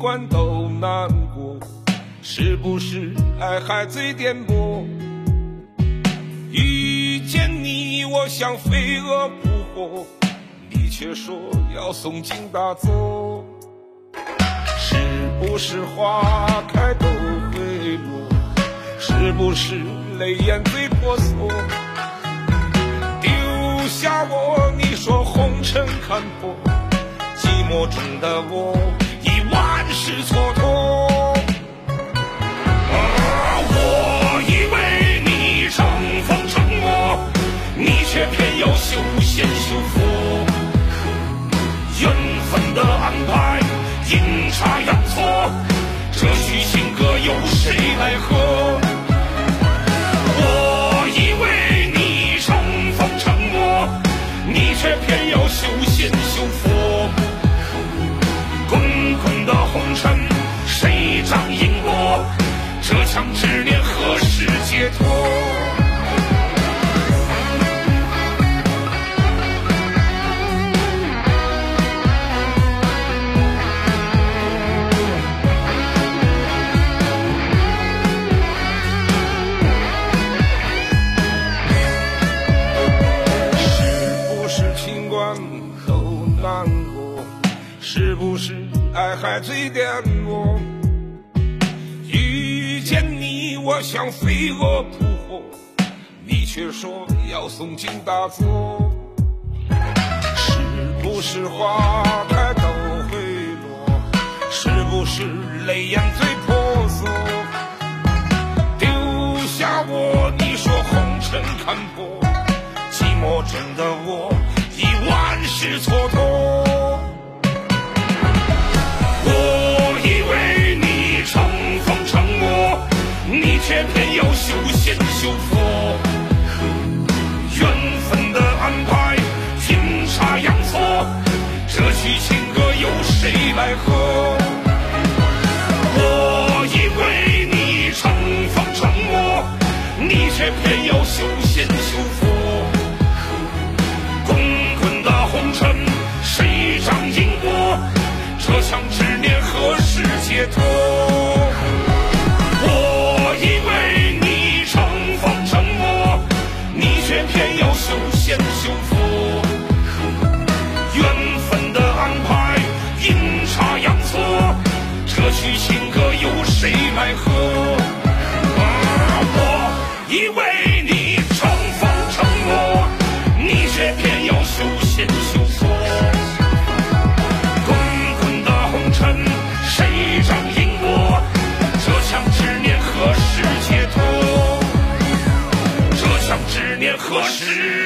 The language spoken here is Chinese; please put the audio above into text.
惯都难过，是不是爱还最颠簸？遇见你，我像飞蛾扑火，你却说要送进大作。是不是花开都会落？是不是泪眼最婆娑？丢下我，你说红尘看破，寂寞中的我奈何？我以为你成风成魔，你却偏要修仙修佛。滚滚的红尘，谁掌因果？这腔执念何时解脱？是不是爱还最颠簸？遇见你，我像飞蛾扑火，你却说要送进大作。是不是花开都会落？是不是泪眼最婆娑？丢下我，你说红尘看破，寂寞中的我已万事蹉跎。偏偏要修仙修佛。缘分的安排，阴差阳错，这曲情歌由谁来和？我以为你乘风成魔，你却偏可是